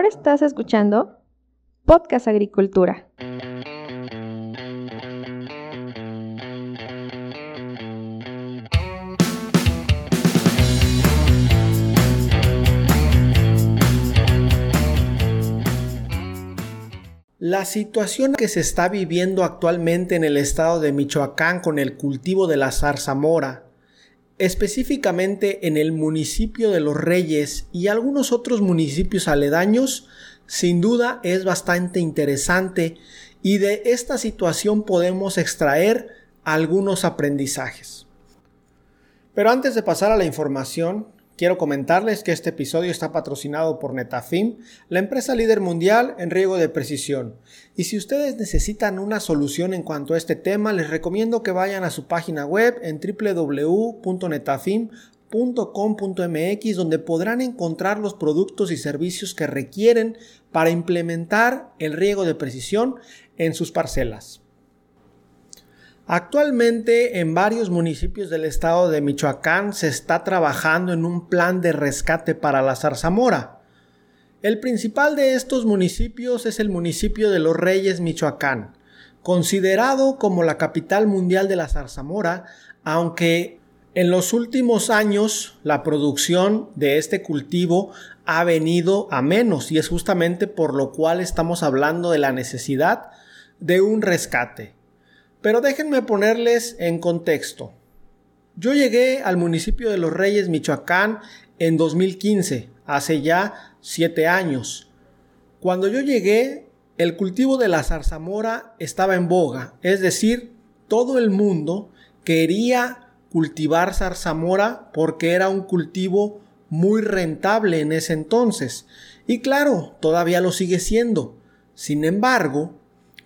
Ahora estás escuchando Podcast Agricultura. La situación que se está viviendo actualmente en el estado de Michoacán con el cultivo de la zarzamora, específicamente en el municipio de Los Reyes y algunos otros municipios aledaños, sin duda es bastante interesante y de esta situación podemos extraer algunos aprendizajes. Pero antes de pasar a la información, Quiero comentarles que este episodio está patrocinado por Netafim, la empresa líder mundial en riego de precisión. Y si ustedes necesitan una solución en cuanto a este tema, les recomiendo que vayan a su página web en www.netafim.com.mx donde podrán encontrar los productos y servicios que requieren para implementar el riego de precisión en sus parcelas. Actualmente en varios municipios del estado de Michoacán se está trabajando en un plan de rescate para la zarzamora. El principal de estos municipios es el municipio de Los Reyes, Michoacán, considerado como la capital mundial de la zarzamora, aunque en los últimos años la producción de este cultivo ha venido a menos y es justamente por lo cual estamos hablando de la necesidad de un rescate. Pero déjenme ponerles en contexto. Yo llegué al municipio de Los Reyes, Michoacán, en 2015, hace ya siete años. Cuando yo llegué, el cultivo de la zarzamora estaba en boga, es decir, todo el mundo quería cultivar zarzamora porque era un cultivo muy rentable en ese entonces. Y claro, todavía lo sigue siendo. Sin embargo,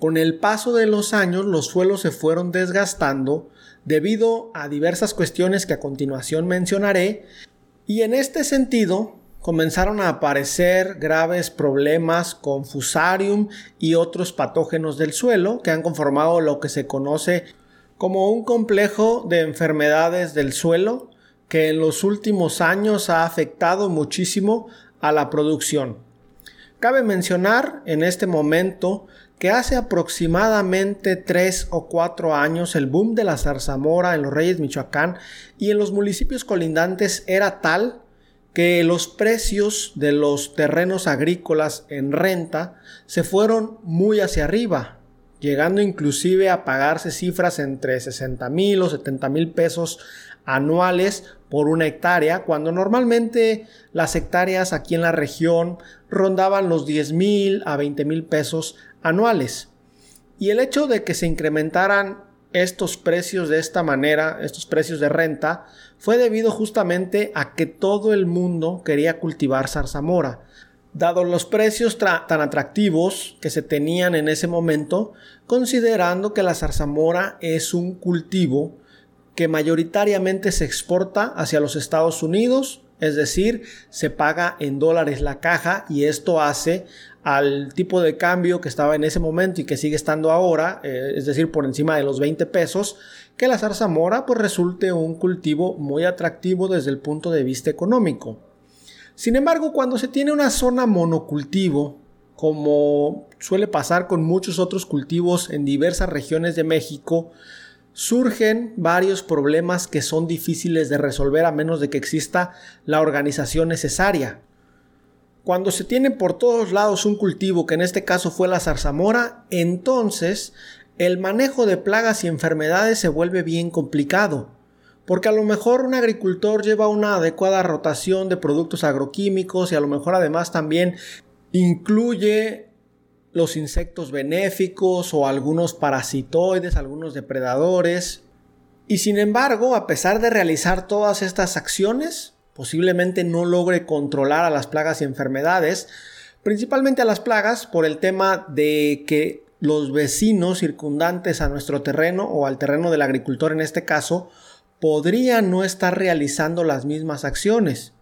con el paso de los años los suelos se fueron desgastando debido a diversas cuestiones que a continuación mencionaré y en este sentido comenzaron a aparecer graves problemas con fusarium y otros patógenos del suelo que han conformado lo que se conoce como un complejo de enfermedades del suelo que en los últimos años ha afectado muchísimo a la producción. Cabe mencionar en este momento que hace aproximadamente 3 o 4 años el boom de la zarzamora en los Reyes Michoacán y en los municipios colindantes era tal que los precios de los terrenos agrícolas en renta se fueron muy hacia arriba, llegando inclusive a pagarse cifras entre 60 mil o 70 mil pesos anuales por una hectárea, cuando normalmente las hectáreas aquí en la región rondaban los 10 mil a 20 mil pesos anuales. Y el hecho de que se incrementaran estos precios de esta manera, estos precios de renta, fue debido justamente a que todo el mundo quería cultivar zarzamora. Dado los precios tan atractivos que se tenían en ese momento, considerando que la zarzamora es un cultivo que mayoritariamente se exporta hacia los Estados Unidos, es decir, se paga en dólares la caja y esto hace al tipo de cambio que estaba en ese momento y que sigue estando ahora, eh, es decir, por encima de los 20 pesos, que la zarzamora pues resulte un cultivo muy atractivo desde el punto de vista económico. Sin embargo, cuando se tiene una zona monocultivo, como suele pasar con muchos otros cultivos en diversas regiones de México, surgen varios problemas que son difíciles de resolver a menos de que exista la organización necesaria. Cuando se tiene por todos lados un cultivo, que en este caso fue la zarzamora, entonces el manejo de plagas y enfermedades se vuelve bien complicado. Porque a lo mejor un agricultor lleva una adecuada rotación de productos agroquímicos y a lo mejor además también incluye los insectos benéficos o algunos parasitoides, algunos depredadores. Y sin embargo, a pesar de realizar todas estas acciones, posiblemente no logre controlar a las plagas y enfermedades, principalmente a las plagas por el tema de que los vecinos circundantes a nuestro terreno o al terreno del agricultor en este caso podrían no estar realizando las mismas acciones.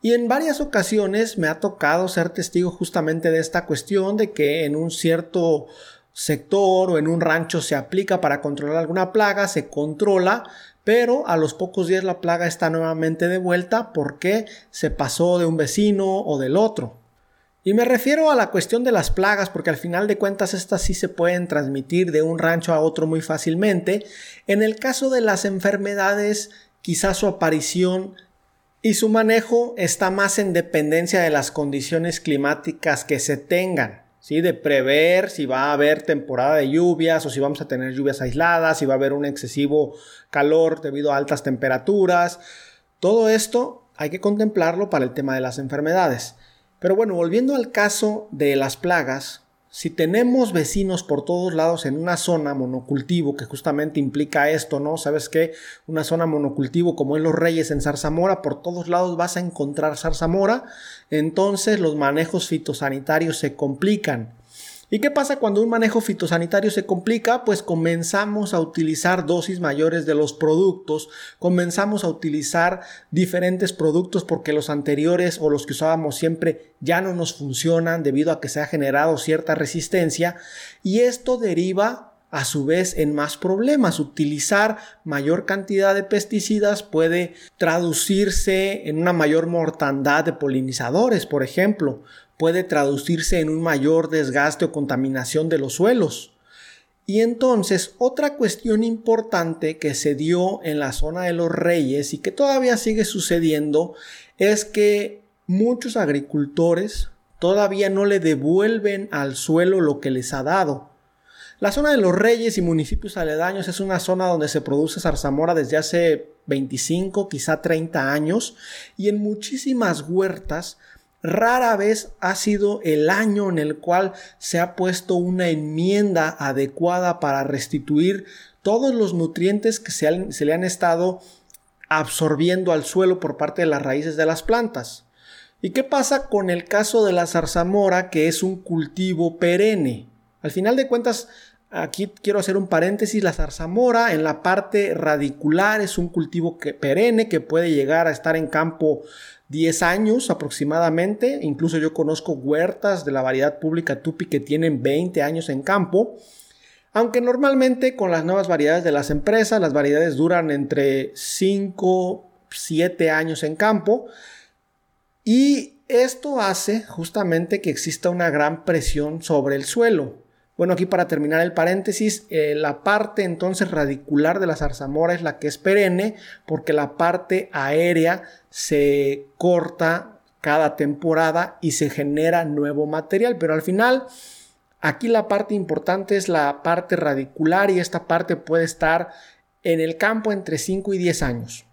Y en varias ocasiones me ha tocado ser testigo justamente de esta cuestión de que en un cierto sector o en un rancho se aplica para controlar alguna plaga, se controla, pero a los pocos días la plaga está nuevamente de vuelta porque se pasó de un vecino o del otro. Y me refiero a la cuestión de las plagas, porque al final de cuentas estas sí se pueden transmitir de un rancho a otro muy fácilmente. En el caso de las enfermedades, quizás su aparición y su manejo está más en dependencia de las condiciones climáticas que se tengan. ¿Sí? de prever si va a haber temporada de lluvias o si vamos a tener lluvias aisladas, si va a haber un excesivo calor debido a altas temperaturas. Todo esto hay que contemplarlo para el tema de las enfermedades. Pero bueno, volviendo al caso de las plagas, si tenemos vecinos por todos lados en una zona monocultivo, que justamente implica esto, ¿no? ¿Sabes qué? Una zona monocultivo como en Los Reyes en Zarzamora, por todos lados vas a encontrar zarzamora, entonces los manejos fitosanitarios se complican. ¿Y qué pasa cuando un manejo fitosanitario se complica? Pues comenzamos a utilizar dosis mayores de los productos, comenzamos a utilizar diferentes productos porque los anteriores o los que usábamos siempre ya no nos funcionan debido a que se ha generado cierta resistencia y esto deriva a su vez en más problemas. Utilizar mayor cantidad de pesticidas puede traducirse en una mayor mortandad de polinizadores, por ejemplo puede traducirse en un mayor desgaste o contaminación de los suelos. Y entonces otra cuestión importante que se dio en la zona de los reyes y que todavía sigue sucediendo es que muchos agricultores todavía no le devuelven al suelo lo que les ha dado. La zona de los reyes y municipios aledaños es una zona donde se produce zarzamora desde hace 25, quizá 30 años y en muchísimas huertas Rara vez ha sido el año en el cual se ha puesto una enmienda adecuada para restituir todos los nutrientes que se, le han estado absorbiendo al suelo por parte de las raíces de las plantas. ¿Y qué pasa con el caso de la zarzamora, que es un cultivo perenne? Al final de cuentas, aquí quiero hacer un paréntesis, la zarzamora en la parte radicular es un cultivo perenne que puede llegar a estar en campo 10 años aproximadamente. Incluso yo conozco huertas de la variedad pública Tupi que tienen 20 años en campo. Aunque normalmente con las nuevas variedades de las empresas, las variedades duran entre 5, 7 años en campo. Y esto hace justamente que exista una gran presión sobre el suelo. Bueno, aquí para terminar el paréntesis, eh, la parte entonces radicular de la zarzamora es la que es perenne porque la parte aérea se corta cada temporada y se genera nuevo material, pero al final aquí la parte importante es la parte radicular y esta parte puede estar en el campo entre 5 y 10 años.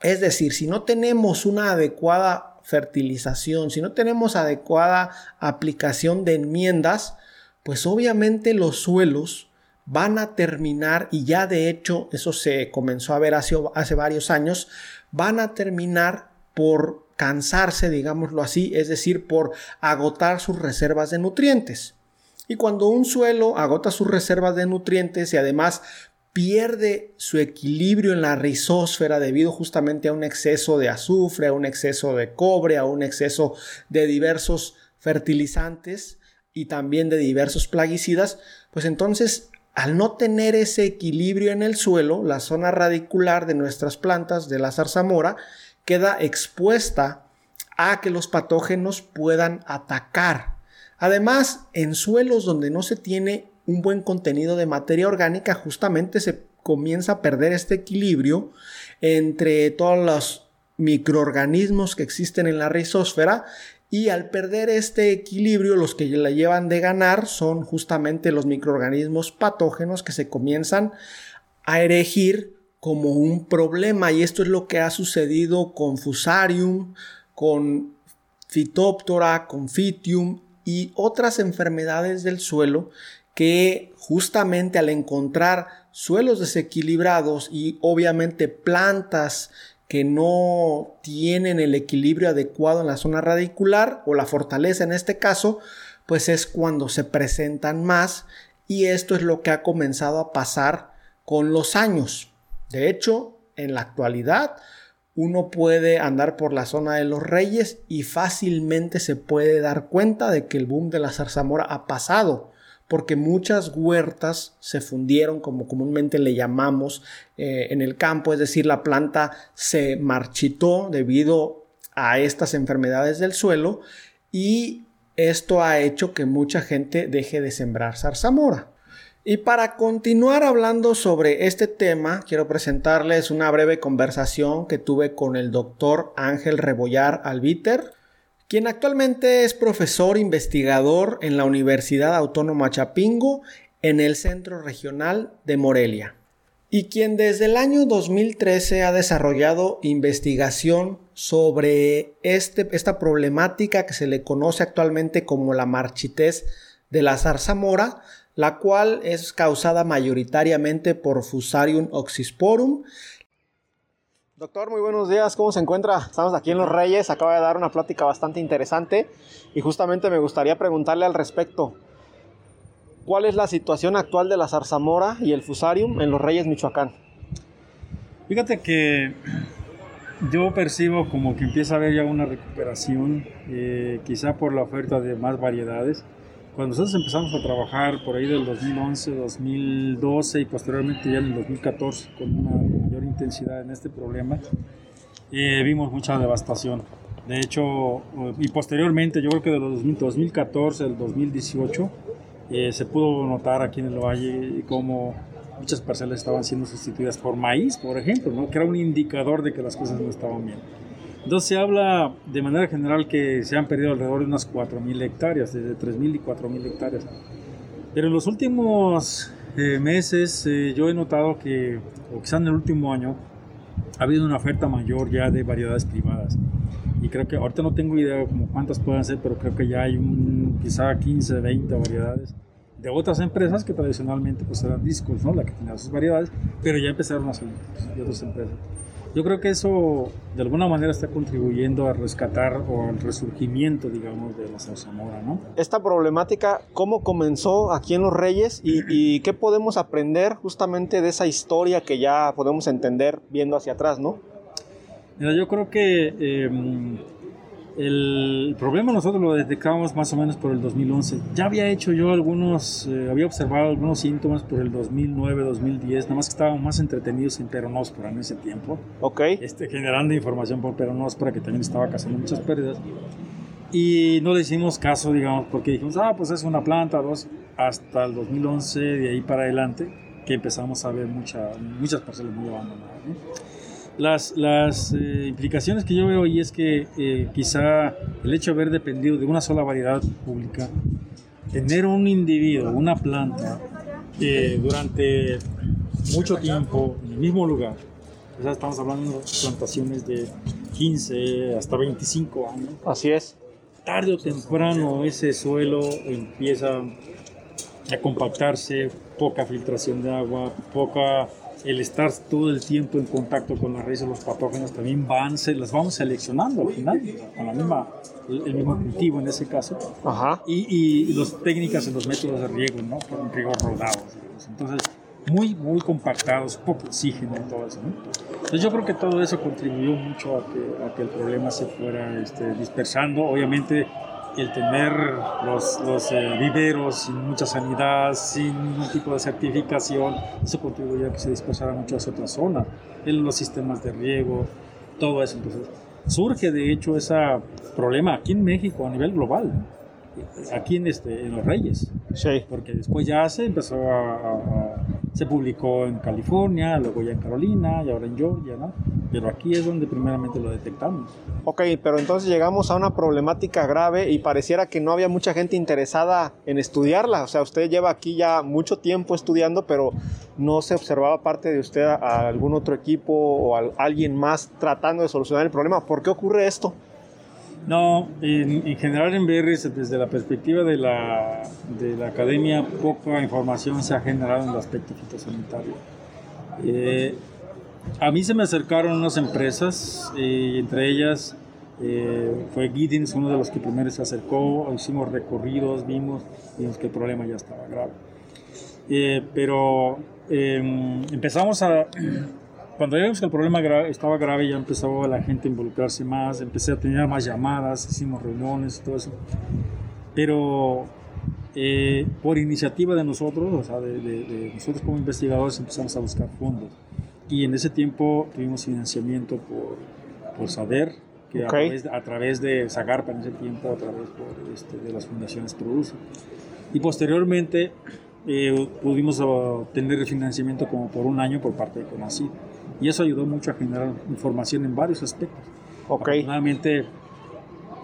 Es decir, si no tenemos una adecuada fertilización, si no tenemos adecuada aplicación de enmiendas, pues obviamente los suelos van a terminar, y ya de hecho eso se comenzó a ver hace, hace varios años, van a terminar por cansarse, digámoslo así, es decir, por agotar sus reservas de nutrientes. Y cuando un suelo agota sus reservas de nutrientes y además pierde su equilibrio en la rizósfera debido justamente a un exceso de azufre, a un exceso de cobre, a un exceso de diversos fertilizantes, y también de diversos plaguicidas, pues entonces al no tener ese equilibrio en el suelo, la zona radicular de nuestras plantas de la zarzamora queda expuesta a que los patógenos puedan atacar. Además, en suelos donde no se tiene un buen contenido de materia orgánica, justamente se comienza a perder este equilibrio entre todos los microorganismos que existen en la rizósfera y al perder este equilibrio, los que la llevan de ganar son justamente los microorganismos patógenos que se comienzan a erigir como un problema. Y esto es lo que ha sucedido con Fusarium, con Phytophthora, con Phytium y otras enfermedades del suelo que justamente al encontrar suelos desequilibrados y obviamente plantas que no tienen el equilibrio adecuado en la zona radicular o la fortaleza en este caso, pues es cuando se presentan más y esto es lo que ha comenzado a pasar con los años. De hecho, en la actualidad, uno puede andar por la zona de los reyes y fácilmente se puede dar cuenta de que el boom de la zarzamora ha pasado porque muchas huertas se fundieron, como comúnmente le llamamos eh, en el campo, es decir, la planta se marchitó debido a estas enfermedades del suelo y Esto ha hecho que mucha gente deje de sembrar zarzamora. Y para continuar hablando sobre este tema, quiero presentarles una breve conversación que tuve con el doctor Ángel Rebollar Albiter, quien actualmente es profesor investigador en la Universidad Autónoma Chapingo en el Centro Regional de Morelia, y quien desde el año 2013 ha desarrollado investigación sobre este, esta problemática que se le conoce actualmente como la marchitez de la zarzamora, la cual es causada mayoritariamente por Fusarium oxysporum. Doctor, muy buenos días, ¿cómo se encuentra? Estamos aquí en Los Reyes, acaba de dar una plática bastante interesante y justamente me gustaría preguntarle al respecto. ¿Cuál es la situación actual de la zarzamora y el Fusarium en Los Reyes, Michoacán? Fíjate que yo percibo como que empieza a haber ya una recuperación, eh, quizá por la oferta de más variedades cuando nosotros empezamos a trabajar por ahí del 2011, 2012 y posteriormente ya en el 2014 con una intensidad en este problema, eh, vimos mucha devastación. De hecho, y posteriormente, yo creo que de los 2014 al 2018, eh, se pudo notar aquí en el valle cómo muchas parcelas estaban siendo sustituidas por maíz, por ejemplo, ¿no? que era un indicador de que las cosas no estaban bien. Entonces se habla de manera general que se han perdido alrededor de unas 4.000 hectáreas, desde 3.000 y 4.000 hectáreas. Pero en los últimos eh, meses eh, yo he notado que, o quizás en el último año, ha habido una oferta mayor ya de variedades privadas. Y creo que ahorita no tengo idea como cuántas pueden ser, pero creo que ya hay un, quizá 15, 20 variedades de otras empresas que tradicionalmente pues eran discos, ¿no? La que tenía sus variedades, pero ya empezaron a salir de otras empresas. Yo creo que eso de alguna manera está contribuyendo a rescatar o al resurgimiento, digamos, de la zarzamora, ¿no? Esta problemática, ¿cómo comenzó aquí en Los Reyes y, y, qué podemos aprender justamente de esa historia que ya podemos entender viendo hacia atrás, ¿no? Mira, yo creo que eh, el problema nosotros lo detectamos más o menos por el 2011. Ya había hecho yo algunos, eh, había observado algunos síntomas por el 2009, 2010, nada más que estábamos más entretenidos en peronóspora en ese tiempo. Ok. Este, generando información por peronóspora que también estaba causando muchas pérdidas. Y no le hicimos caso, digamos, porque dijimos, ah, pues es una planta, dos, hasta el 2011, de ahí para adelante, que empezamos a ver mucha, muchas parcelas muy abandonadas. ¿no? Las, las eh, implicaciones que yo veo y es que eh, quizá el hecho de haber dependido de una sola variedad pública, tener un individuo, una planta, eh, durante mucho tiempo en el mismo lugar, ya estamos hablando de plantaciones de 15 hasta 25 años. Así es. Tarde o temprano ese suelo empieza a compactarse, poca filtración de agua, poca el estar todo el tiempo en contacto con las raíces, los patógenos también van, se las vamos seleccionando al final, con la misma, el, mismo cultivo en ese caso. Ajá. Y, y las técnicas en los métodos de riego, ¿no? Con riego rodados. Entonces, muy, muy compactados, poco oxígeno y todo eso, ¿no? Entonces yo creo que todo eso contribuyó mucho a que, a que el problema se fuera este, dispersando. Obviamente el tener los, los eh, viveros sin mucha sanidad, sin ningún tipo de certificación, eso contribuye a que se dispersara mucho hacia otras zonas, en los sistemas de riego, todo eso. Entonces, surge de hecho ese problema aquí en México a nivel global, aquí en, este, en Los Reyes, sí. porque después ya se empezó a se publicó en California, luego ya en Carolina y ahora en Georgia, ¿no? Pero aquí es donde primeramente lo detectamos. Ok, pero entonces llegamos a una problemática grave y pareciera que no había mucha gente interesada en estudiarla. O sea, usted lleva aquí ya mucho tiempo estudiando, pero no se observaba parte de usted a algún otro equipo o a alguien más tratando de solucionar el problema. ¿Por qué ocurre esto? No, en, general en BRS, desde la perspectiva de la, de la academia, poca información se ha generado en el aspecto fitosanitario. Eh, a mí se me acercaron unas empresas, eh, entre ellas eh, fue Giddens, uno de los que primero se acercó, hicimos recorridos, vimos, vimos que el problema ya estaba grave. pero em, empezamos a cuando vimos que el problema estaba grave, ya empezó la gente a involucrarse más, empecé a tener más llamadas, hicimos reuniones y todo eso. Pero eh, por iniciativa de nosotros, o sea, de, nosotros como investigadores, empezamos a buscar fondos. Y en ese tiempo tuvimos financiamiento por, por SADER, que a, través, a, través, de Zagarpa en ese tiempo, a través este, de las fundaciones produce. Y posteriormente eh, pudimos obtener el financiamiento como por un año por parte de CONACYT. Y eso ayudó mucho a generar información en varios aspectos. Okay. Afortunadamente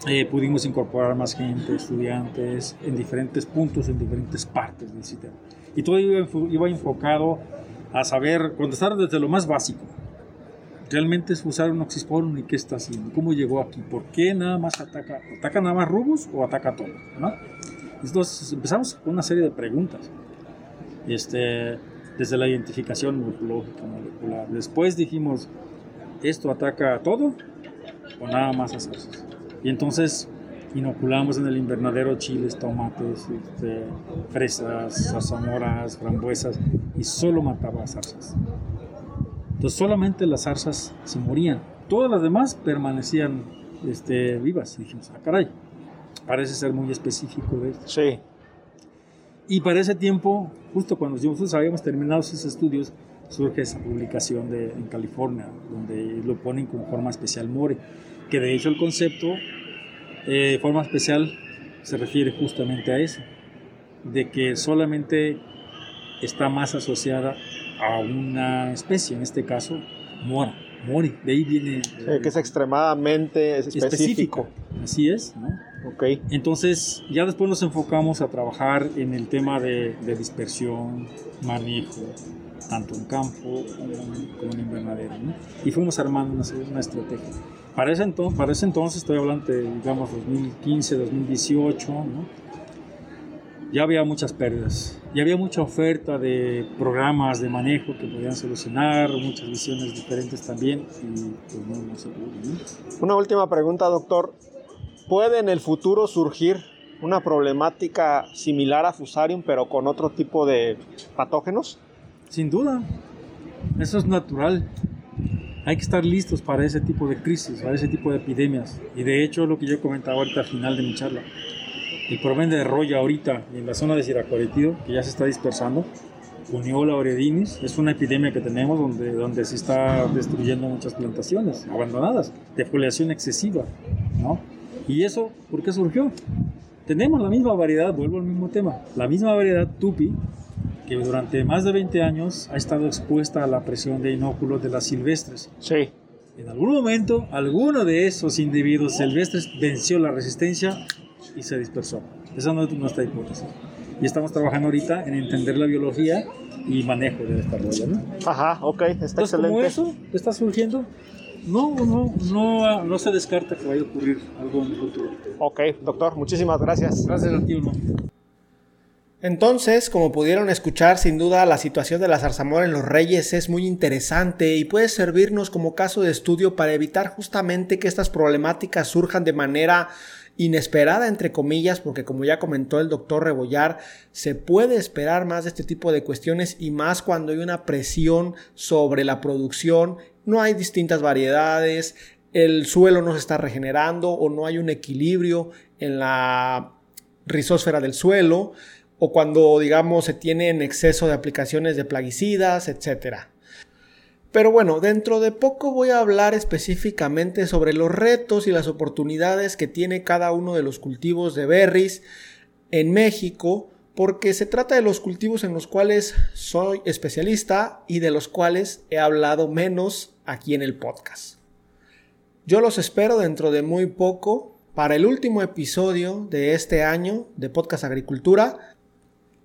eh, pudimos incorporar más gente, estudiantes, en diferentes puntos, en diferentes partes del sistema. Y todo iba, iba enfocado a saber, contestar desde lo más básico. Realmente es usar un oxisporum y qué está haciendo, cómo llegó aquí, por qué nada más ataca, ataca nada más rubus o ataca todo, ¿no? Entonces empezamos con una serie de preguntas, este, desde la identificación morfológica, molecular. Después dijimos, ¿esto ataca a todo o nada más a zarzas? Y entonces inoculamos en el invernadero chiles, tomates, este, fresas, zarzamoras, frambuesas y solo mataba zarzas. Entonces solamente las zarzas se morían, todas las demás permanecían este, vivas. Y dijimos, ah, caray, parece ser muy específico de esto. Sí. Y para ese tiempo, justo cuando nosotros habíamos terminado esos estudios, surge esa publicación de, en California, donde lo ponen como forma especial More, que de hecho el concepto eh, forma especial se refiere justamente a eso, de que solamente está más asociada a una especie, en este caso, mora, mori, de ahí viene... que es extremadamente específico. Así es, ¿no? Ok. Entonces, ya después nos enfocamos a trabajar en el tema de, dispersión, manejo, tanto en campo como en invernadero, ¿no? Y fuimos armando una, una estrategia. Para ese, entonces, para ese entonces, estoy hablando de, digamos, 2015, 2018, ¿no? ya había muchas pérdidas. Ya había mucha oferta de programas de manejo que podían solucionar, muchas visiones diferentes también, y pues no, no se pudo. Una última pregunta, doctor. ¿Puede en el futuro surgir una problemática similar a Fusarium, pero con otro tipo de patógenos? Sin duda. Eso es natural hay que estar listos para ese tipo de crisis, para ese tipo de epidemias. Y de hecho, lo que yo comentaba ahorita al final de mi charla, el problema de roya ahorita en la zona de Siracuaretido, que ya se está dispersando, Uniola oredinis, es una epidemia que tenemos donde, donde se está destruyendo muchas plantaciones abandonadas, de foliación excesiva, ¿no? ¿Y eso por qué surgió? Tenemos la misma variedad, vuelvo al mismo tema, la misma variedad tupi que durante más de 20 años ha estado expuesta a la presión de inóculos de las silvestres. Sí. En algún momento, alguno de esos individuos silvestres venció la resistencia y se dispersó. Esa no es nuestra hipótesis. Y estamos trabajando ahorita en entender la biología y manejo de esta roya, ¿no? Ajá, ok, está Entonces, excelente. Como eso está surgiendo, no, no, no, no se descarta que vaya a ocurrir algo en el futuro. Ok, doctor, muchísimas gracias. Gracias a ti. Entonces, como pudieron escuchar, sin duda la situación de la zarzamora en los reyes es muy interesante y puede servirnos como caso de estudio para evitar justamente que estas problemáticas surjan de manera inesperada, entre comillas, porque como ya comentó el doctor Rebollar, se puede esperar más de este tipo de cuestiones y más cuando hay una presión sobre la producción, no hay distintas variedades, el suelo no se está regenerando o no hay un equilibrio en la rizósfera del suelo o cuando, digamos, se tiene en exceso de aplicaciones de plaguicidas, etc. Pero bueno, dentro de poco voy a hablar específicamente sobre los retos y las oportunidades que tiene cada uno de los cultivos de berries en México, porque se trata de los cultivos en los cuales soy especialista y de los cuales he hablado menos aquí en el podcast. Yo los espero dentro de muy poco para el último episodio de este año de Podcast Agricultura,